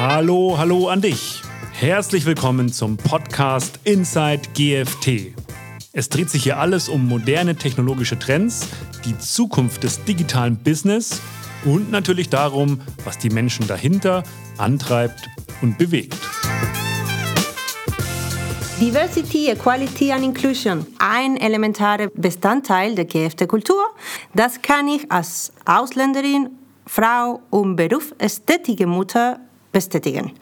Hallo, hallo an dich. Herzlich willkommen zum Podcast Inside GFT. Es dreht sich hier alles um moderne technologische Trends, die Zukunft des digitalen Business und natürlich darum, was die Menschen dahinter antreibt und bewegt. Diversity, Equality and Inclusion, ein elementarer Bestandteil der GFT-Kultur. Das kann ich als Ausländerin, Frau und berufstätige Mutter bestätigen.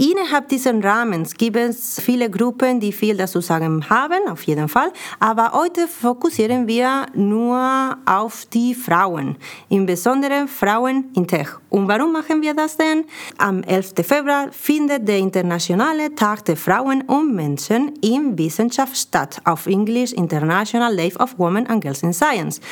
Innerhalb dieses Rahmens gibt es viele Gruppen, die viel dazu sagen haben, auf jeden Fall. Aber heute fokussieren wir nur auf die Frauen, im Besonderen Frauen in Tech. Und warum machen wir das denn? Am 11. Februar findet der Internationale Tag der Frauen und Menschen in Wissenschaft statt, auf Englisch International Day of Women and Girls in Science.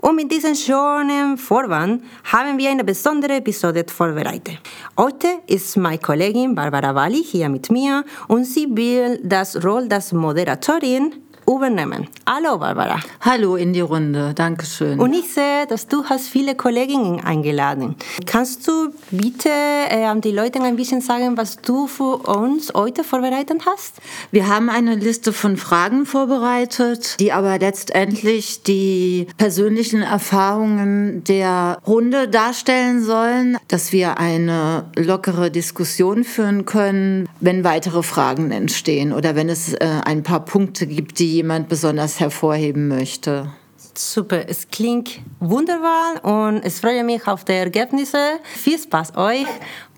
Und mit diesem schönen Vorwand haben wir eine besondere Episode vorbereitet. Heute ist meine Kollegin Barbara Walli hier mit mir und sie will das Rolle als Moderatorin übernehmen. Hallo Barbara. Hallo in die Runde, danke schön. Und ich sehe, dass du hast viele Kolleginnen eingeladen. Kannst du bitte äh, an die Leute ein bisschen sagen, was du für uns heute vorbereitet hast? Wir haben eine Liste von Fragen vorbereitet, die aber letztendlich die persönlichen Erfahrungen der Runde darstellen sollen, dass wir eine lockere Diskussion führen können, wenn weitere Fragen entstehen oder wenn es äh, ein paar Punkte gibt, die jemand besonders hervorheben möchte. Super, es klingt wunderbar und es freue mich auf die Ergebnisse. Viel Spaß euch.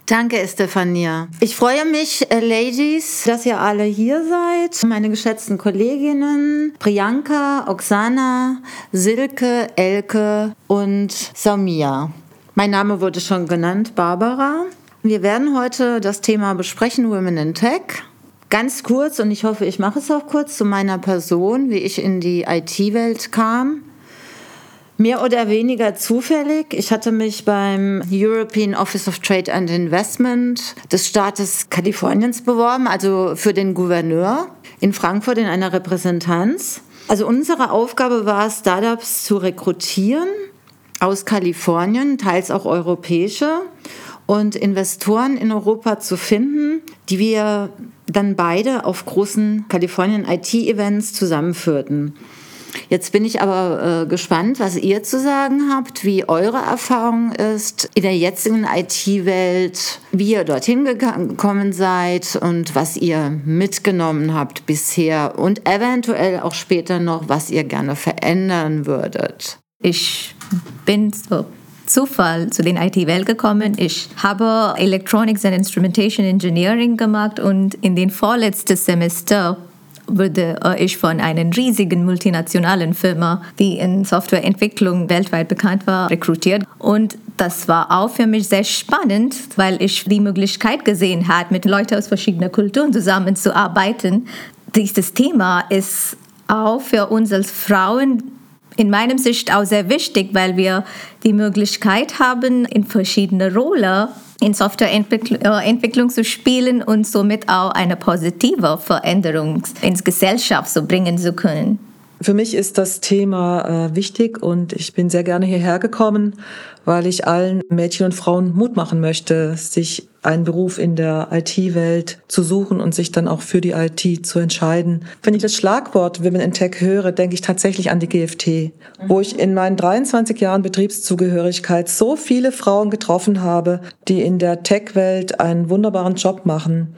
Danke, Estefania. Ich freue mich, äh, Ladies, dass ihr alle hier seid. Meine geschätzten Kolleginnen Priyanka, Oksana, Silke, Elke und Samia. Mein Name wurde schon genannt, Barbara. Wir werden heute das Thema besprechen, Women in Tech. Ganz kurz, und ich hoffe, ich mache es auch kurz, zu meiner Person, wie ich in die IT-Welt kam. Mehr oder weniger zufällig. Ich hatte mich beim European Office of Trade and Investment des Staates Kaliforniens beworben, also für den Gouverneur in Frankfurt in einer Repräsentanz. Also unsere Aufgabe war, Startups zu rekrutieren aus Kalifornien, teils auch europäische, und Investoren in Europa zu finden, die wir dann beide auf großen Kalifornien IT-Events zusammenführten. Jetzt bin ich aber äh, gespannt, was ihr zu sagen habt, wie eure Erfahrung ist in der jetzigen IT-Welt, wie ihr dorthin gekommen seid und was ihr mitgenommen habt bisher und eventuell auch später noch, was ihr gerne verändern würdet. Ich bin so Zufall zu den IT-Welt gekommen. Ich habe Electronics and Instrumentation Engineering gemacht und in den vorletzten Semester wurde äh, ich von einer riesigen multinationalen Firma, die in Softwareentwicklung weltweit bekannt war, rekrutiert. Und das war auch für mich sehr spannend, weil ich die Möglichkeit gesehen habe, mit Leuten aus verschiedenen Kulturen zusammenzuarbeiten. Dieses Thema ist auch für uns als Frauen in meinem Sicht auch sehr wichtig, weil wir die Möglichkeit haben, in verschiedene Rollen in Softwareentwicklung äh, zu spielen und somit auch eine positive Veränderung ins Gesellschaft so bringen zu können. Für mich ist das Thema äh, wichtig und ich bin sehr gerne hierher gekommen, weil ich allen Mädchen und Frauen Mut machen möchte, sich einen Beruf in der IT-Welt zu suchen und sich dann auch für die IT zu entscheiden. Wenn ich das Schlagwort Women in Tech höre, denke ich tatsächlich an die GFT, wo ich in meinen 23 Jahren Betriebszugehörigkeit so viele Frauen getroffen habe, die in der Tech-Welt einen wunderbaren Job machen.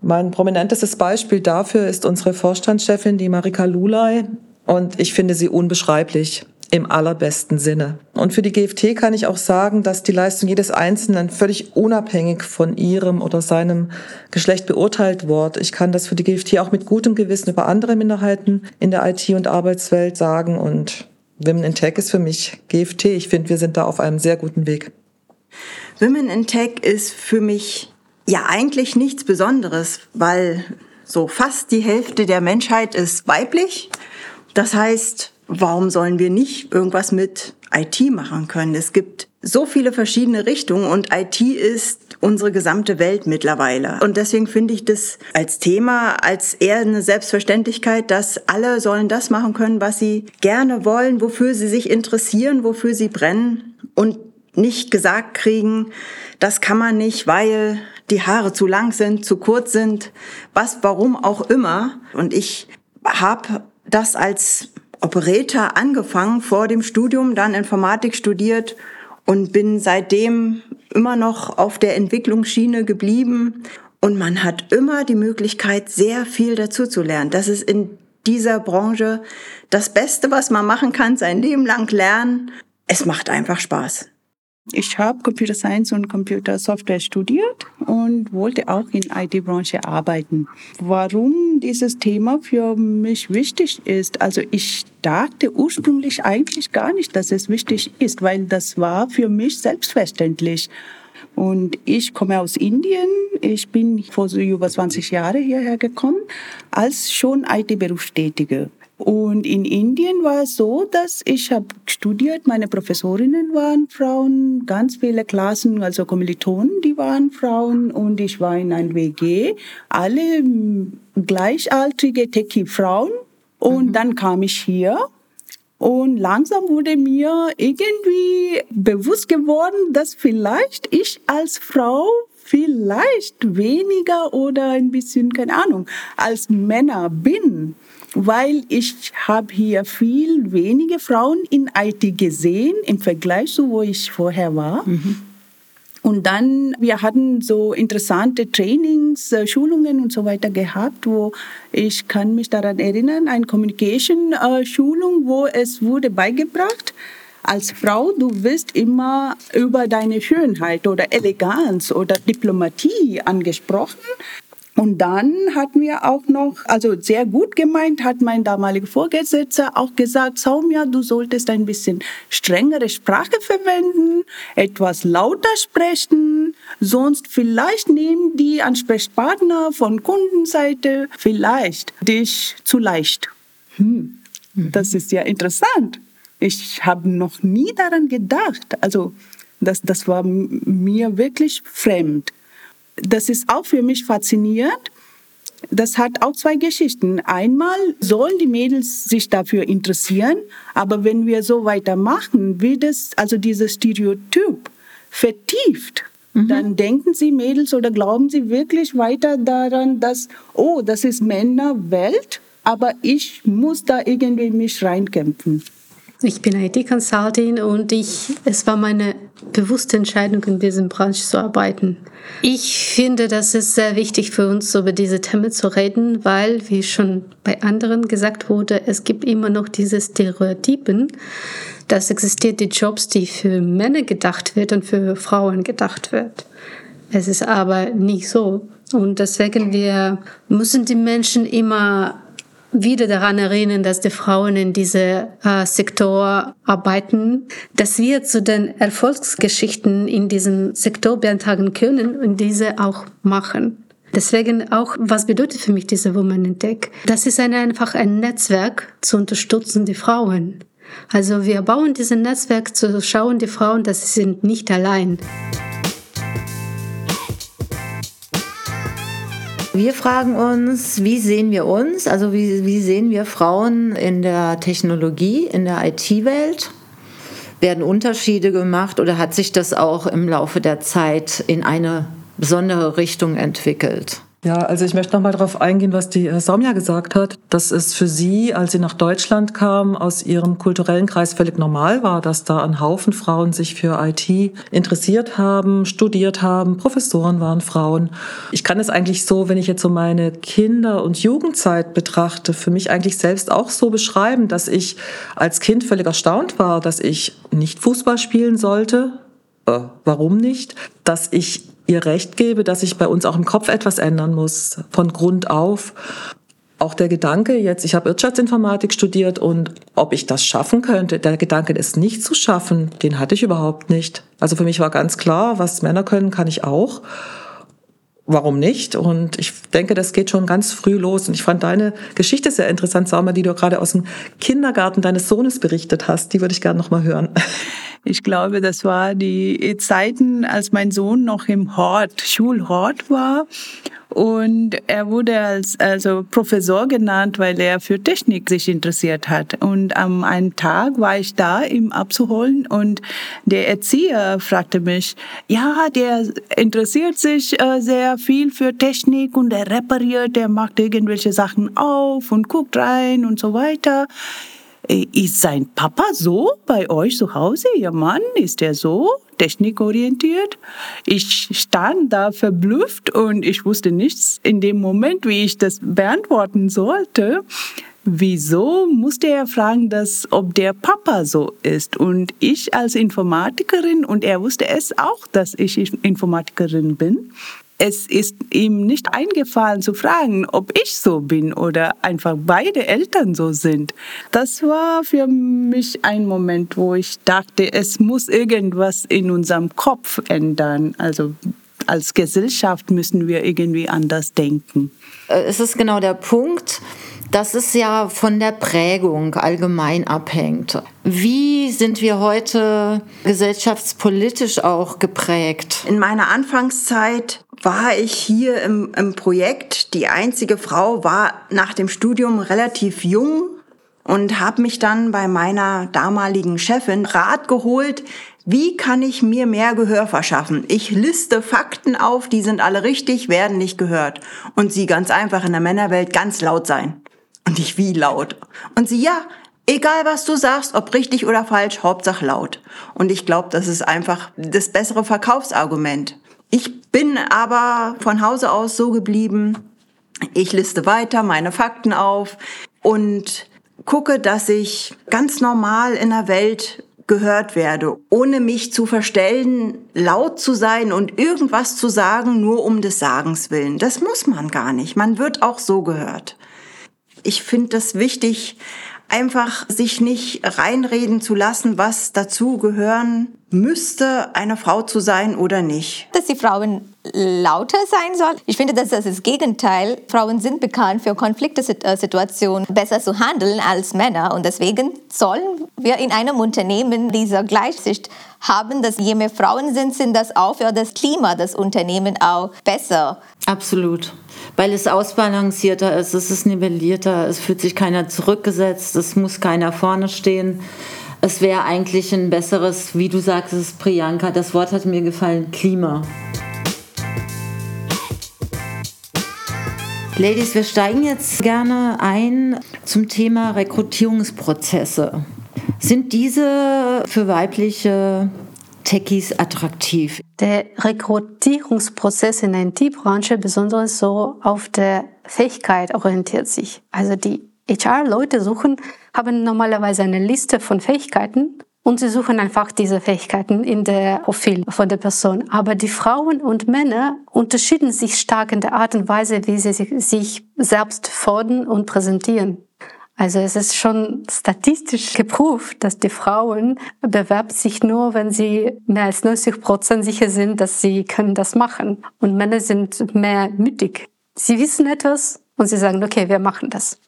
Mein prominentestes Beispiel dafür ist unsere Vorstandschefin, die Marika Lulay, und ich finde sie unbeschreiblich im allerbesten Sinne. Und für die GFT kann ich auch sagen, dass die Leistung jedes Einzelnen völlig unabhängig von ihrem oder seinem Geschlecht beurteilt wird. Ich kann das für die GFT auch mit gutem Gewissen über andere Minderheiten in der IT- und Arbeitswelt sagen. Und Women in Tech ist für mich GFT. Ich finde, wir sind da auf einem sehr guten Weg. Women in Tech ist für mich ja eigentlich nichts Besonderes, weil so fast die Hälfte der Menschheit ist weiblich. Das heißt, warum sollen wir nicht irgendwas mit IT machen können? Es gibt so viele verschiedene Richtungen und IT ist unsere gesamte Welt mittlerweile. Und deswegen finde ich das als Thema, als eher eine Selbstverständlichkeit, dass alle sollen das machen können, was sie gerne wollen, wofür sie sich interessieren, wofür sie brennen. Und nicht gesagt kriegen, das kann man nicht, weil die Haare zu lang sind, zu kurz sind, was, warum auch immer. Und ich habe das als Operator angefangen vor dem Studium, dann Informatik studiert und bin seitdem immer noch auf der Entwicklungsschiene geblieben. Und man hat immer die Möglichkeit, sehr viel dazu zu lernen. Das ist in dieser Branche das Beste, was man machen kann, sein Leben lang lernen. Es macht einfach Spaß. Ich habe Computer Science und Computer Software studiert und wollte auch in IT-Branche arbeiten. Warum dieses Thema für mich wichtig ist, also ich dachte ursprünglich eigentlich gar nicht, dass es wichtig ist, weil das war für mich selbstverständlich. Und ich komme aus Indien. Ich bin vor so über 20 Jahren hierher gekommen als schon IT-Berufstätige. Und in Indien war es so, dass ich habe studiert, meine Professorinnen waren Frauen, ganz viele Klassen, also Kommilitonen, die waren Frauen. Und ich war in ein WG, alle gleichaltrige Techie-Frauen. Und mhm. dann kam ich hier. Und langsam wurde mir irgendwie bewusst geworden, dass vielleicht ich als Frau vielleicht weniger oder ein bisschen, keine Ahnung, als Männer bin weil ich habe hier viel weniger Frauen in IT gesehen im Vergleich zu wo ich vorher war. Mhm. Und dann, wir hatten so interessante Trainings, äh, Schulungen und so weiter gehabt, wo ich kann mich daran erinnern, eine Communication-Schulung, wo es wurde beigebracht, als Frau, du wirst immer über deine Schönheit oder Eleganz oder Diplomatie angesprochen. Und dann hatten wir auch noch, also sehr gut gemeint, hat mein damaliger Vorgesetzter auch gesagt, Saumia, du solltest ein bisschen strengere Sprache verwenden, etwas lauter sprechen, sonst vielleicht nehmen die Ansprechpartner von Kundenseite vielleicht dich zu leicht. Hm, mhm. das ist ja interessant. Ich habe noch nie daran gedacht. Also das, das war mir wirklich fremd das ist auch für mich faszinierend. Das hat auch zwei Geschichten. Einmal sollen die Mädels sich dafür interessieren, aber wenn wir so weitermachen, wird es also dieses Stereotyp vertieft. Mhm. Dann denken sie Mädels oder glauben sie wirklich weiter daran, dass, oh, das ist Männerwelt, aber ich muss da irgendwie mich reinkämpfen. Ich bin IT-Consulting und ich, es war meine bewusste Entscheidung, in diesem Branche zu arbeiten. Ich finde, das ist sehr wichtig für uns, über diese Themen zu reden, weil, wie schon bei anderen gesagt wurde, es gibt immer noch diese Stereotypen. Das existiert die Jobs, die für Männer gedacht wird und für Frauen gedacht wird. Es ist aber nicht so. Und deswegen wir müssen die Menschen immer wieder daran erinnern, dass die Frauen in diesem äh, Sektor arbeiten, dass wir zu den Erfolgsgeschichten in diesem Sektor beitragen können und diese auch machen. Deswegen auch, was bedeutet für mich diese Woman in Tech? Das ist eine, einfach ein Netzwerk zu unterstützen die Frauen. Also wir bauen dieses Netzwerk zu schauen die Frauen, dass sie sind nicht allein. Wir fragen uns, wie sehen wir uns, also wie, wie sehen wir Frauen in der Technologie, in der IT-Welt? Werden Unterschiede gemacht oder hat sich das auch im Laufe der Zeit in eine besondere Richtung entwickelt? Ja, also ich möchte noch mal darauf eingehen, was die äh, Somja gesagt hat, dass es für sie, als sie nach Deutschland kam, aus ihrem kulturellen Kreis völlig normal war, dass da ein Haufen Frauen sich für IT interessiert haben, studiert haben, Professoren waren Frauen. Ich kann es eigentlich so, wenn ich jetzt so meine Kinder- und Jugendzeit betrachte, für mich eigentlich selbst auch so beschreiben, dass ich als Kind völlig erstaunt war, dass ich nicht Fußball spielen sollte, äh, warum nicht? Dass ich ihr recht gebe, dass sich bei uns auch im Kopf etwas ändern muss, von Grund auf. Auch der Gedanke jetzt, ich habe Wirtschaftsinformatik studiert und ob ich das schaffen könnte, der Gedanke, es nicht zu schaffen, den hatte ich überhaupt nicht. Also für mich war ganz klar, was Männer können, kann ich auch. Warum nicht? Und ich denke, das geht schon ganz früh los. Und ich fand deine Geschichte sehr interessant, Saumer, die du gerade aus dem Kindergarten deines Sohnes berichtet hast. Die würde ich gerne noch mal hören. Ich glaube, das war die Zeiten, als mein Sohn noch im Hort, Schulhort war. Und er wurde als also Professor genannt, weil er für Technik sich interessiert hat. Und am einen Tag war ich da, ihm abzuholen und der Erzieher fragte mich, ja, der interessiert sich äh, sehr viel für Technik und er repariert, der macht irgendwelche Sachen auf und guckt rein und so weiter. Ist sein Papa so bei euch zu Hause? Ihr Mann, ist er so technikorientiert? Ich stand da verblüfft und ich wusste nichts in dem Moment, wie ich das beantworten sollte. Wieso musste er fragen, dass, ob der Papa so ist? Und ich als Informatikerin, und er wusste es auch, dass ich Informatikerin bin, es ist ihm nicht eingefallen zu fragen, ob ich so bin oder einfach beide Eltern so sind. Das war für mich ein Moment, wo ich dachte, es muss irgendwas in unserem Kopf ändern. Also als Gesellschaft müssen wir irgendwie anders denken. Äh, es ist genau der Punkt, dass es ja von der Prägung allgemein abhängt. Wie sind wir heute gesellschaftspolitisch auch geprägt? In meiner Anfangszeit war ich hier im, im Projekt. Die einzige Frau war nach dem Studium relativ jung und habe mich dann bei meiner damaligen Chefin Rat geholt, wie kann ich mir mehr Gehör verschaffen? Ich liste Fakten auf, die sind alle richtig, werden nicht gehört. Und sie ganz einfach in der Männerwelt ganz laut sein. Und ich wie laut. Und sie, ja, egal was du sagst, ob richtig oder falsch, Hauptsache laut. Und ich glaube, das ist einfach das bessere Verkaufsargument. Ich bin aber von Hause aus so geblieben, ich liste weiter meine Fakten auf und gucke, dass ich ganz normal in der Welt gehört werde, ohne mich zu verstellen, laut zu sein und irgendwas zu sagen, nur um des Sagens willen. Das muss man gar nicht. Man wird auch so gehört. Ich finde das wichtig, einfach sich nicht reinreden zu lassen, was dazu gehören müsste, eine Frau zu sein oder nicht. Dass die Frauen lauter sein sollen. Ich finde, dass das ist das Gegenteil. Frauen sind bekannt für Konfliktsituationen besser zu handeln als Männer und deswegen sollen wir in einem Unternehmen diese Gleichsicht haben, dass je mehr Frauen sind, sind das auch für das Klima des Unternehmens auch besser. Absolut weil es ausbalancierter ist, es ist nivellierter, es fühlt sich keiner zurückgesetzt, es muss keiner vorne stehen. Es wäre eigentlich ein besseres, wie du sagst, Priyanka, das Wort hat mir gefallen, Klima. Ladies, wir steigen jetzt gerne ein zum Thema Rekrutierungsprozesse. Sind diese für weibliche Techies attraktiv? Der Rekrutierungsprozess in der IT-Branche besonders so auf der Fähigkeit orientiert sich. Also die HR-Leute suchen, haben normalerweise eine Liste von Fähigkeiten und sie suchen einfach diese Fähigkeiten in der Profil von der Person. Aber die Frauen und Männer unterschieden sich stark in der Art und Weise, wie sie sich selbst fordern und präsentieren. Also es ist schon statistisch geprüft, dass die Frauen bewerben sich nur, wenn sie mehr als 90 Prozent sicher sind, dass sie können das machen. Und Männer sind mehr mütig. Sie wissen etwas und sie sagen, okay, wir machen das.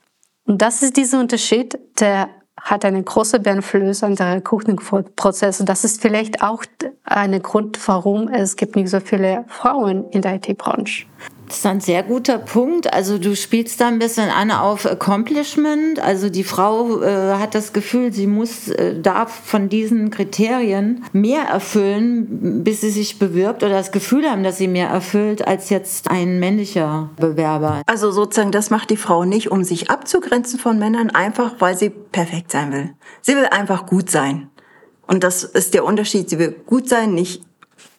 Und das ist dieser Unterschied, der hat eine große Beeinflussung an der Recruiting-Prozess. Das ist vielleicht auch ein Grund, warum es gibt nicht so viele Frauen in der IT-Branche. Das ist ein sehr guter Punkt. Also du spielst da ein bisschen an auf Accomplishment. Also die Frau äh, hat das Gefühl, sie muss, äh, darf von diesen Kriterien mehr erfüllen, bis sie sich bewirbt oder das Gefühl haben, dass sie mehr erfüllt als jetzt ein männlicher Bewerber. Also sozusagen, das macht die Frau nicht, um sich abzugrenzen von Männern, einfach weil sie perfekt sein will. Sie will einfach gut sein. Und das ist der Unterschied. Sie will gut sein, nicht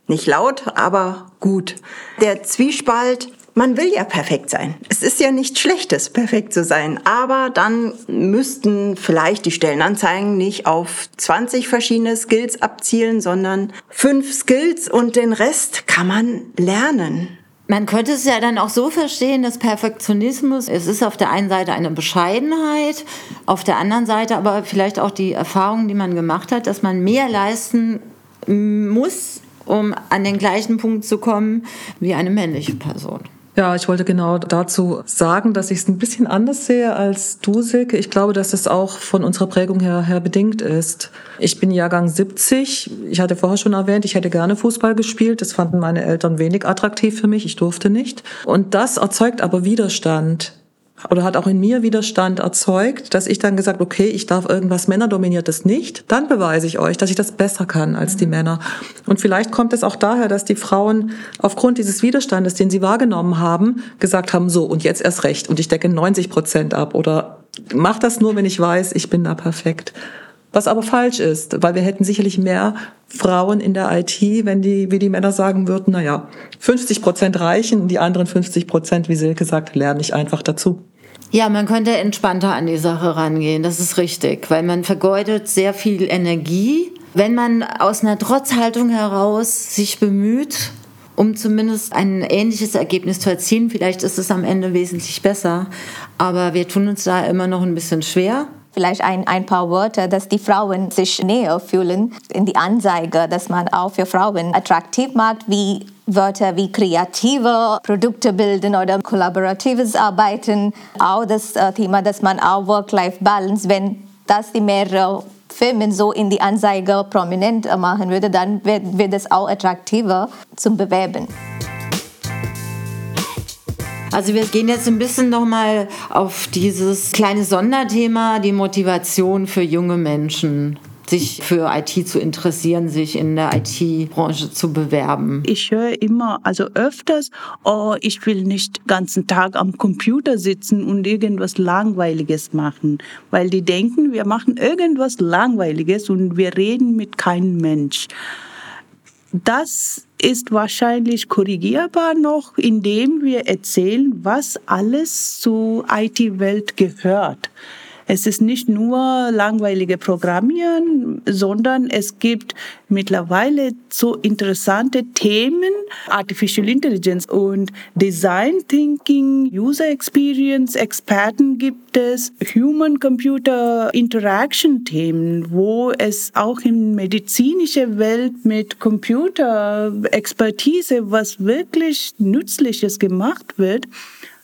nicht laut, aber gut. Der Zwiespalt man will ja perfekt sein. Es ist ja nichts Schlechtes, perfekt zu sein. Aber dann müssten vielleicht die Stellenanzeigen nicht auf 20 verschiedene Skills abzielen, sondern fünf Skills und den Rest kann man lernen. Man könnte es ja dann auch so verstehen, dass Perfektionismus, es ist auf der einen Seite eine Bescheidenheit, auf der anderen Seite aber vielleicht auch die Erfahrung, die man gemacht hat, dass man mehr leisten muss, um an den gleichen Punkt zu kommen wie eine männliche Person. Ja, ich wollte genau dazu sagen, dass ich es ein bisschen anders sehe als du, Silke. Ich glaube, dass es auch von unserer Prägung her, her bedingt ist. Ich bin Jahrgang 70. Ich hatte vorher schon erwähnt, ich hätte gerne Fußball gespielt. Das fanden meine Eltern wenig attraktiv für mich. Ich durfte nicht. Und das erzeugt aber Widerstand oder hat auch in mir Widerstand erzeugt, dass ich dann gesagt, okay, ich darf irgendwas Männerdominiertes nicht, dann beweise ich euch, dass ich das besser kann als die Männer. Und vielleicht kommt es auch daher, dass die Frauen aufgrund dieses Widerstandes, den sie wahrgenommen haben, gesagt haben, so und jetzt erst recht und ich decke 90 Prozent ab oder mach das nur, wenn ich weiß, ich bin da perfekt. Was aber falsch ist, weil wir hätten sicherlich mehr Frauen in der IT, wenn die, wie die Männer sagen würden, na ja, 50 Prozent reichen, die anderen 50 Prozent, wie Silke sagt, lerne ich einfach dazu. Ja, man könnte entspannter an die Sache rangehen, das ist richtig, weil man vergeudet sehr viel Energie. Wenn man aus einer Trotzhaltung heraus sich bemüht, um zumindest ein ähnliches Ergebnis zu erzielen, vielleicht ist es am Ende wesentlich besser, aber wir tun uns da immer noch ein bisschen schwer vielleicht ein, ein paar Wörter, dass die Frauen sich näher fühlen in die Anzeige, dass man auch für Frauen attraktiv macht, wie Wörter wie kreative Produkte bilden oder kollaboratives Arbeiten. Auch das äh, Thema, dass man auch Work-Life-Balance, wenn das die mehrere Firmen so in die Anzeige prominent machen würde, dann wird, wird es auch attraktiver zum Bewerben. Also wir gehen jetzt ein bisschen nochmal auf dieses kleine Sonderthema, die Motivation für junge Menschen sich für IT zu interessieren, sich in der IT-Branche zu bewerben? Ich höre immer, also öfters, oh, ich will nicht den ganzen Tag am Computer sitzen und irgendwas Langweiliges machen, weil die denken, wir machen irgendwas Langweiliges und wir reden mit keinem Mensch. Das ist wahrscheinlich korrigierbar noch, indem wir erzählen, was alles zur IT-Welt gehört. Es ist nicht nur langweilige Programmieren, sondern es gibt mittlerweile so interessante Themen, Artificial Intelligence und Design Thinking, User Experience, Experten gibt es, Human-Computer Interaction Themen, wo es auch in medizinischer Welt mit Computer-Expertise was wirklich Nützliches gemacht wird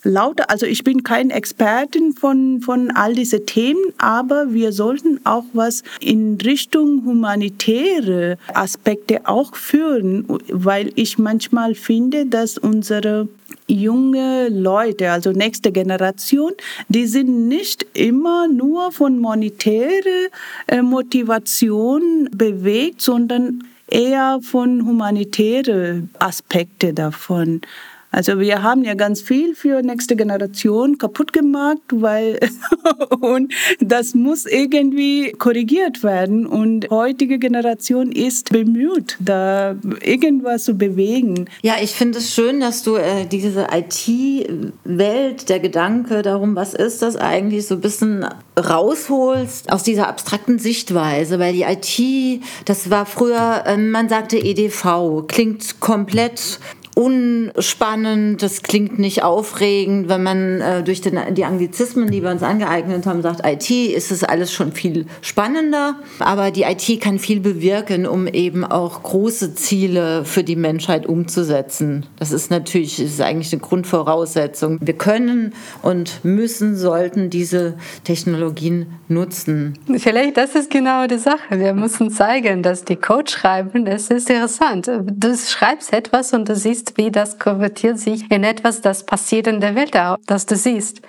lauter, also ich bin kein Expertin von, von all diese Themen, aber wir sollten auch was in Richtung humanitäre Aspekte auch führen, weil ich manchmal finde, dass unsere junge Leute, also nächste Generation, die sind nicht immer nur von monetäre äh, Motivation bewegt, sondern eher von humanitäre Aspekte davon. Also wir haben ja ganz viel für nächste Generation kaputt gemacht, weil und das muss irgendwie korrigiert werden und heutige Generation ist bemüht, da irgendwas zu bewegen. Ja, ich finde es schön, dass du äh, diese IT-Welt, der Gedanke darum, was ist das eigentlich, so ein bisschen rausholst aus dieser abstrakten Sichtweise, weil die IT, das war früher, äh, man sagte EDV, klingt komplett unspannend, das klingt nicht aufregend. Wenn man äh, durch den, die Anglizismen, die wir uns angeeignet haben, sagt IT, ist es alles schon viel spannender. Aber die IT kann viel bewirken, um eben auch große Ziele für die Menschheit umzusetzen. Das ist natürlich, das ist eigentlich eine Grundvoraussetzung. Wir können und müssen, sollten diese Technologien nutzen. Vielleicht das ist genau die Sache. Wir müssen zeigen, dass die Code schreiben, das ist interessant. Du schreibst etwas und du siehst wie das konvertiert sich in etwas, das passiert in der Welt, das du siehst.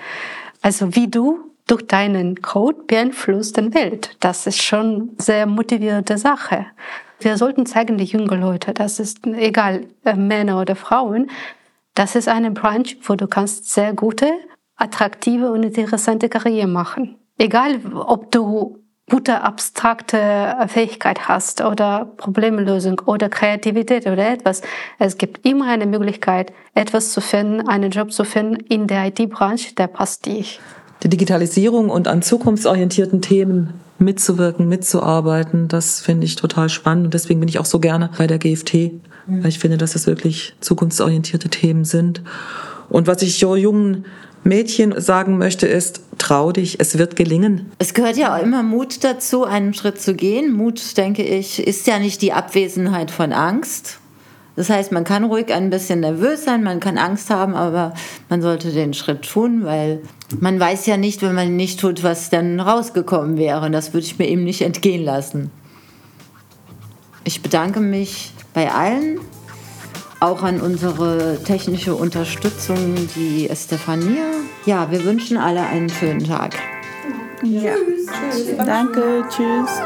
Also wie du durch deinen Code beeinflusst die Welt. Das ist schon sehr motivierte Sache. Wir sollten zeigen, die jungen Leute, das ist egal, äh, Männer oder Frauen, das ist eine Branche, wo du kannst sehr gute, attraktive und interessante Karriere machen. Egal, ob du gute abstrakte Fähigkeit hast oder Problemlösung oder Kreativität oder etwas. Es gibt immer eine Möglichkeit, etwas zu finden, einen Job zu finden in der IT-Branche, der passt dir. Die Digitalisierung und an zukunftsorientierten Themen mitzuwirken, mitzuarbeiten, das finde ich total spannend und deswegen bin ich auch so gerne bei der GFT, weil ich finde, dass es wirklich zukunftsorientierte Themen sind. Und was ich jungen Mädchen sagen möchte, ist, trau dich, es wird gelingen. Es gehört ja auch immer Mut dazu, einen Schritt zu gehen. Mut, denke ich, ist ja nicht die Abwesenheit von Angst, Das heißt, man kann ruhig ein bisschen nervös sein, man kann Angst haben, aber man sollte den Schritt tun, weil man weiß ja nicht, wenn man nicht tut, was dann rausgekommen wäre. Und das würde ich mir eben nicht entgehen lassen. Ich bedanke mich bei allen, auch an unsere technische Unterstützung, die Estefania. Ja, wir wünschen alle einen schönen Tag. Ja. Tschüss. Danke, tschüss.